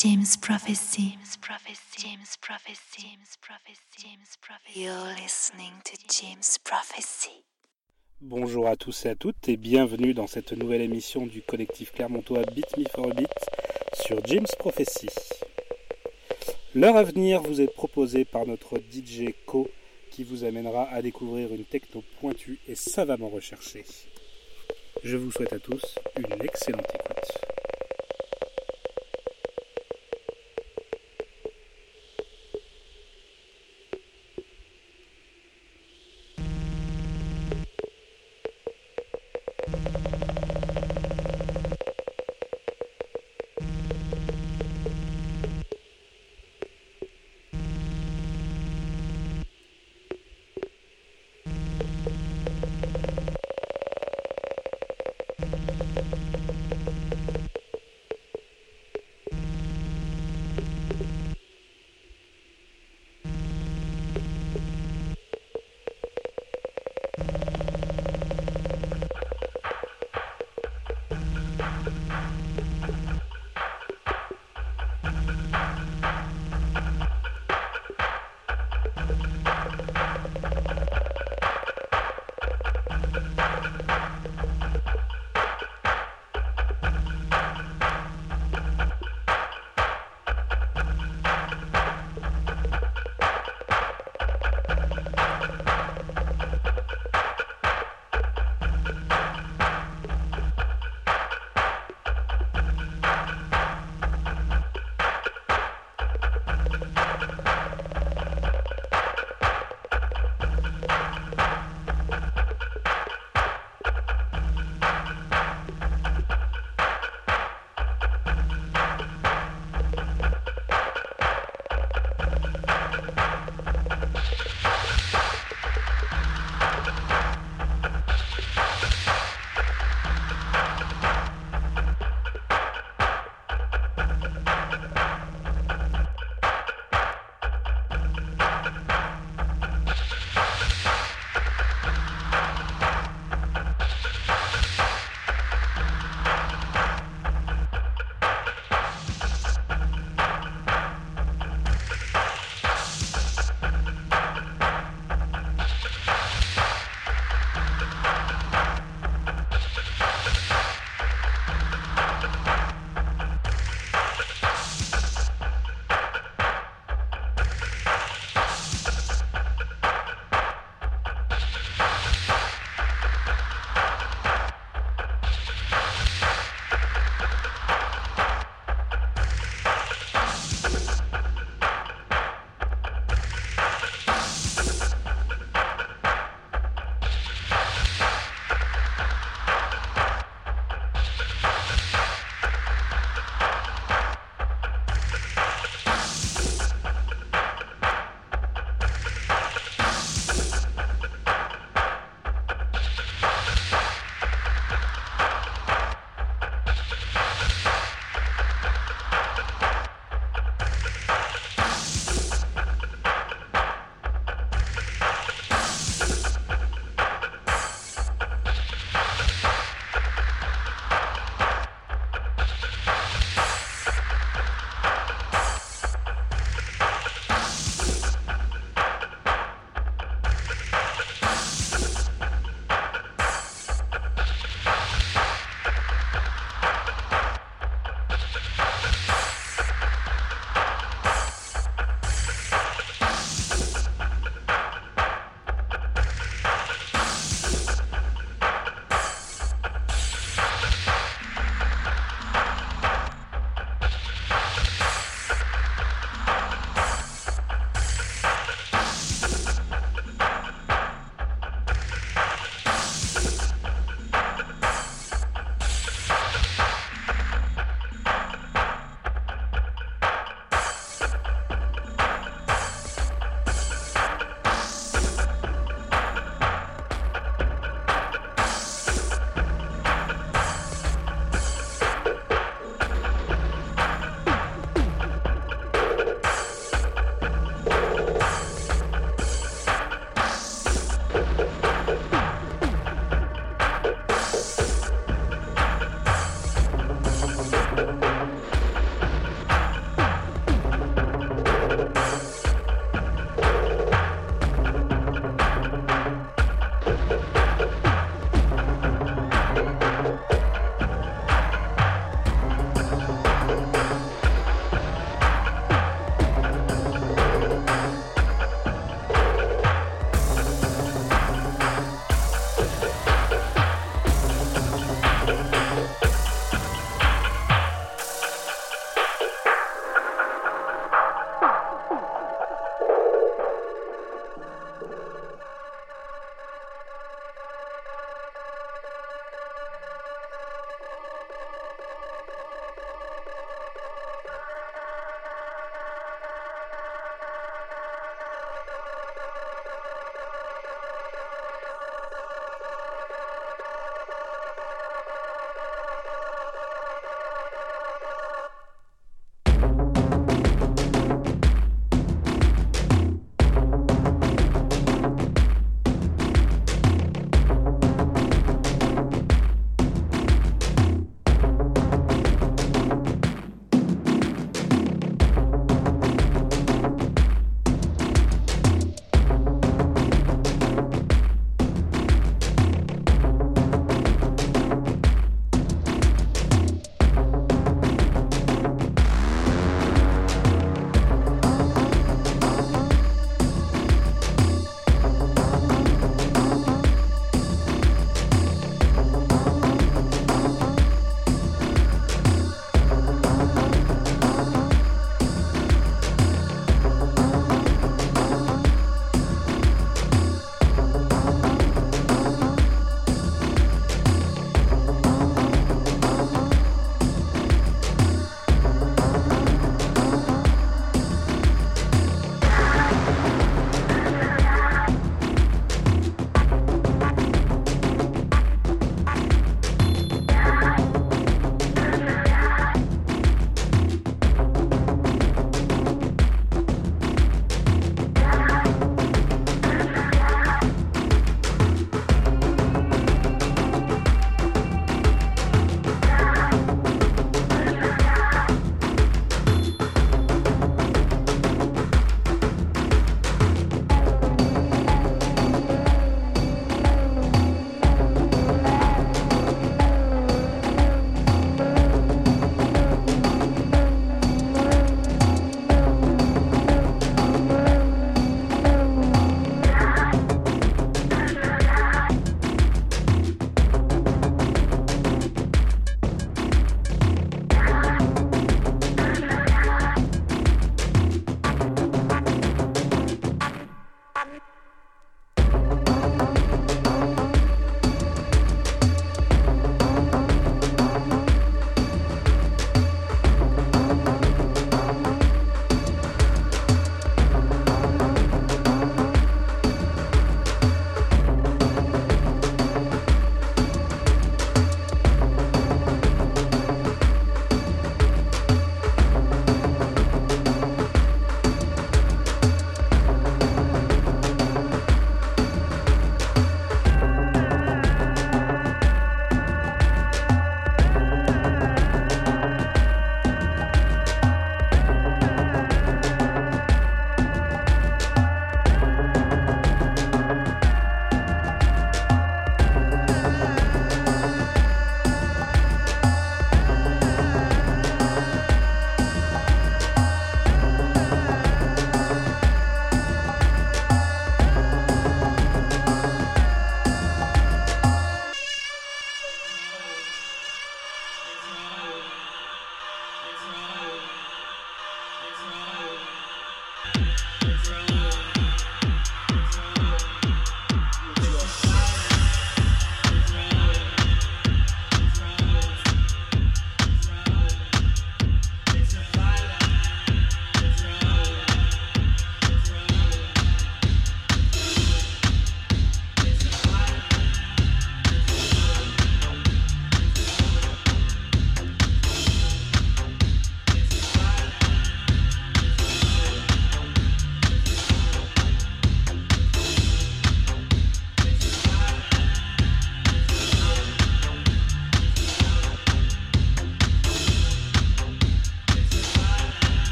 James Prophecy. James Prophecy. James Prophecy. James Prophecy. James Prophecy. You're listening to James Prophecy. Bonjour à tous et à toutes et bienvenue dans cette nouvelle émission du collectif clermontois Beat Me for a Beat sur James Prophecy. L'heure à venir vous est proposée par notre DJ Co qui vous amènera à découvrir une techno pointue et savamment recherchée. Je vous souhaite à tous une excellente écoute.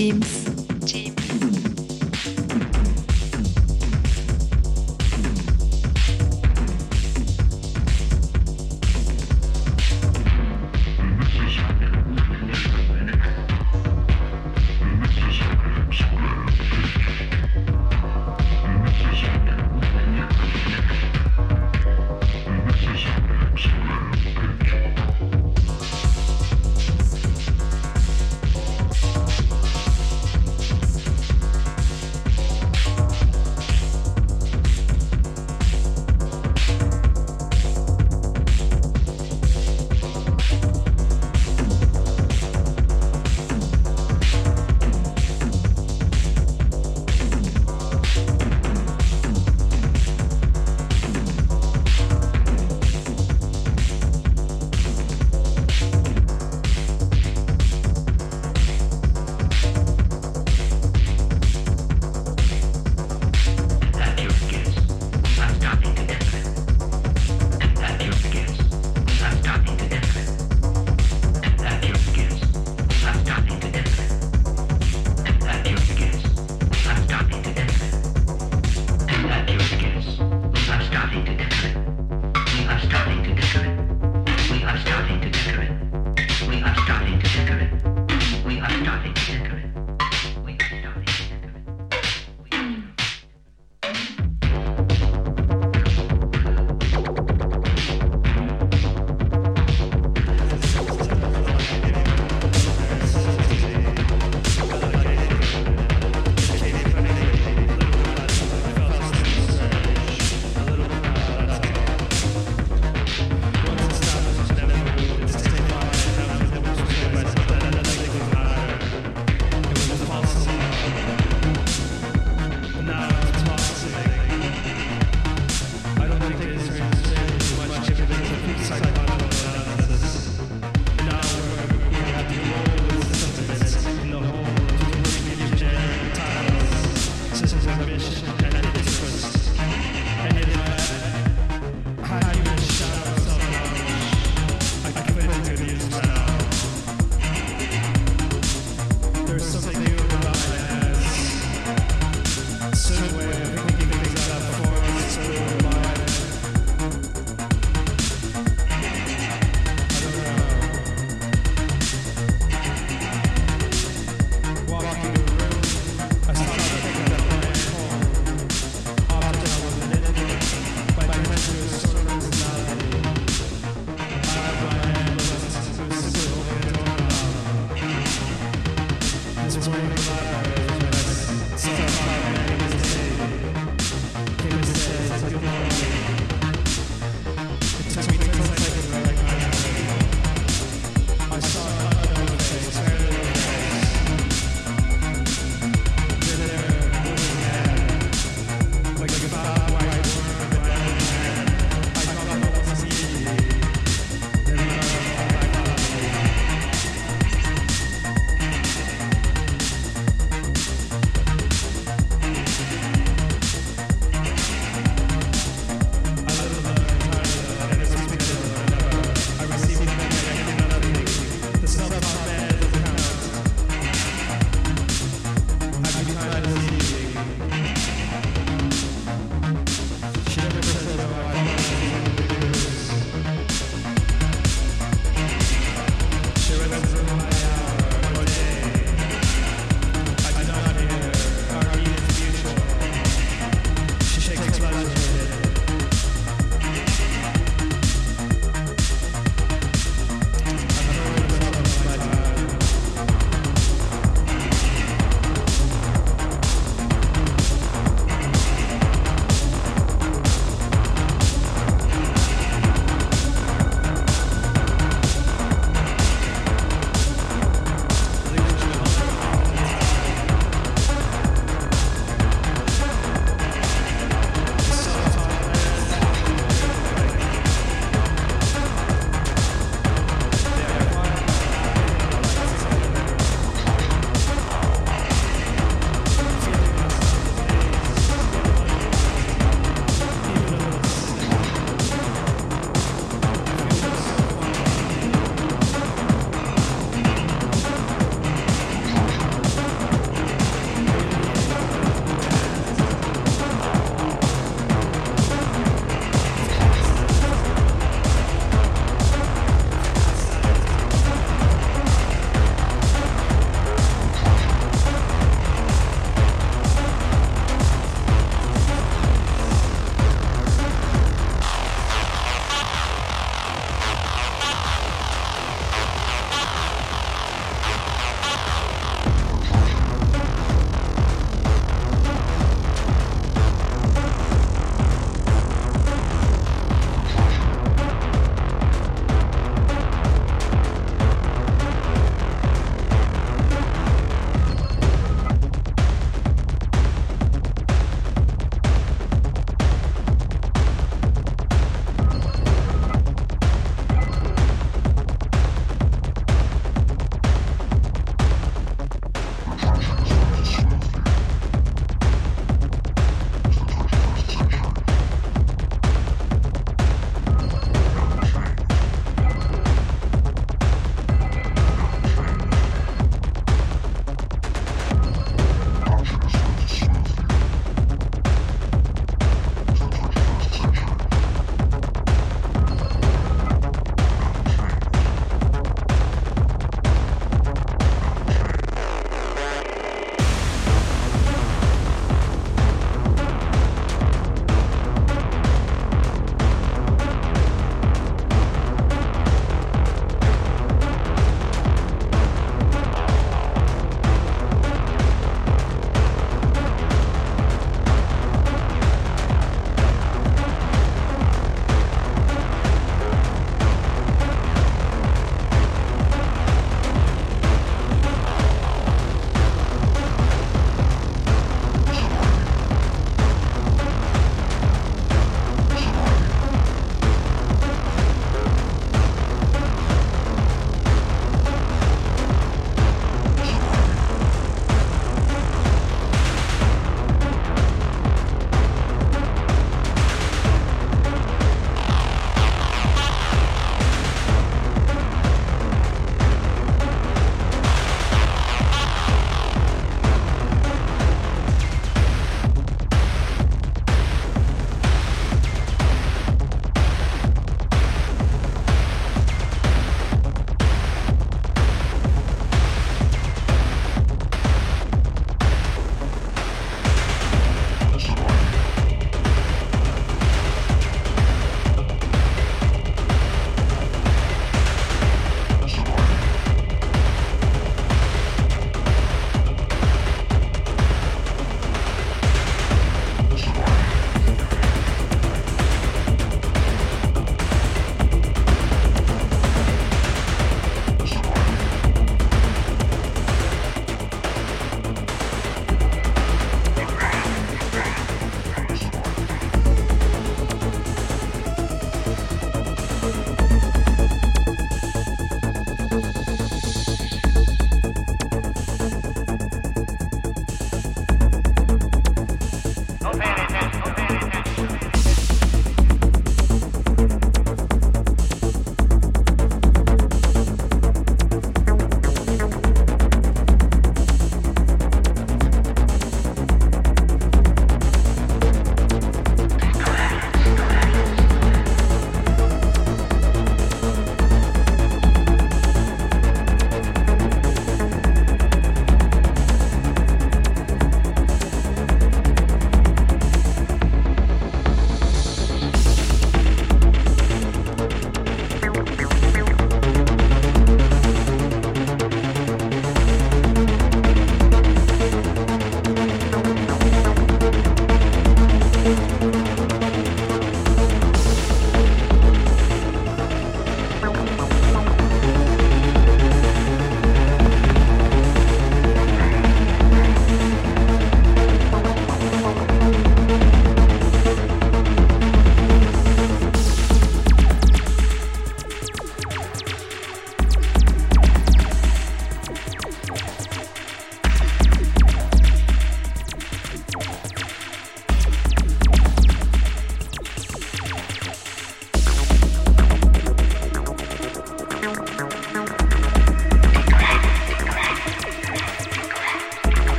James.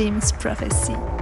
James Prophecy. Prophecy.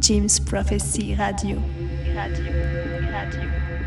James Prophecy Radio. Radio. Radio.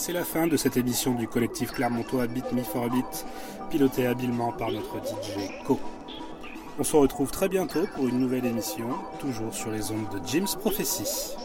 C'est la fin de cette émission du collectif clermontois Beat Me for a Beat, pilotée habilement par notre DJ Co. On se retrouve très bientôt pour une nouvelle émission, toujours sur les ondes de Jim's Prophecy.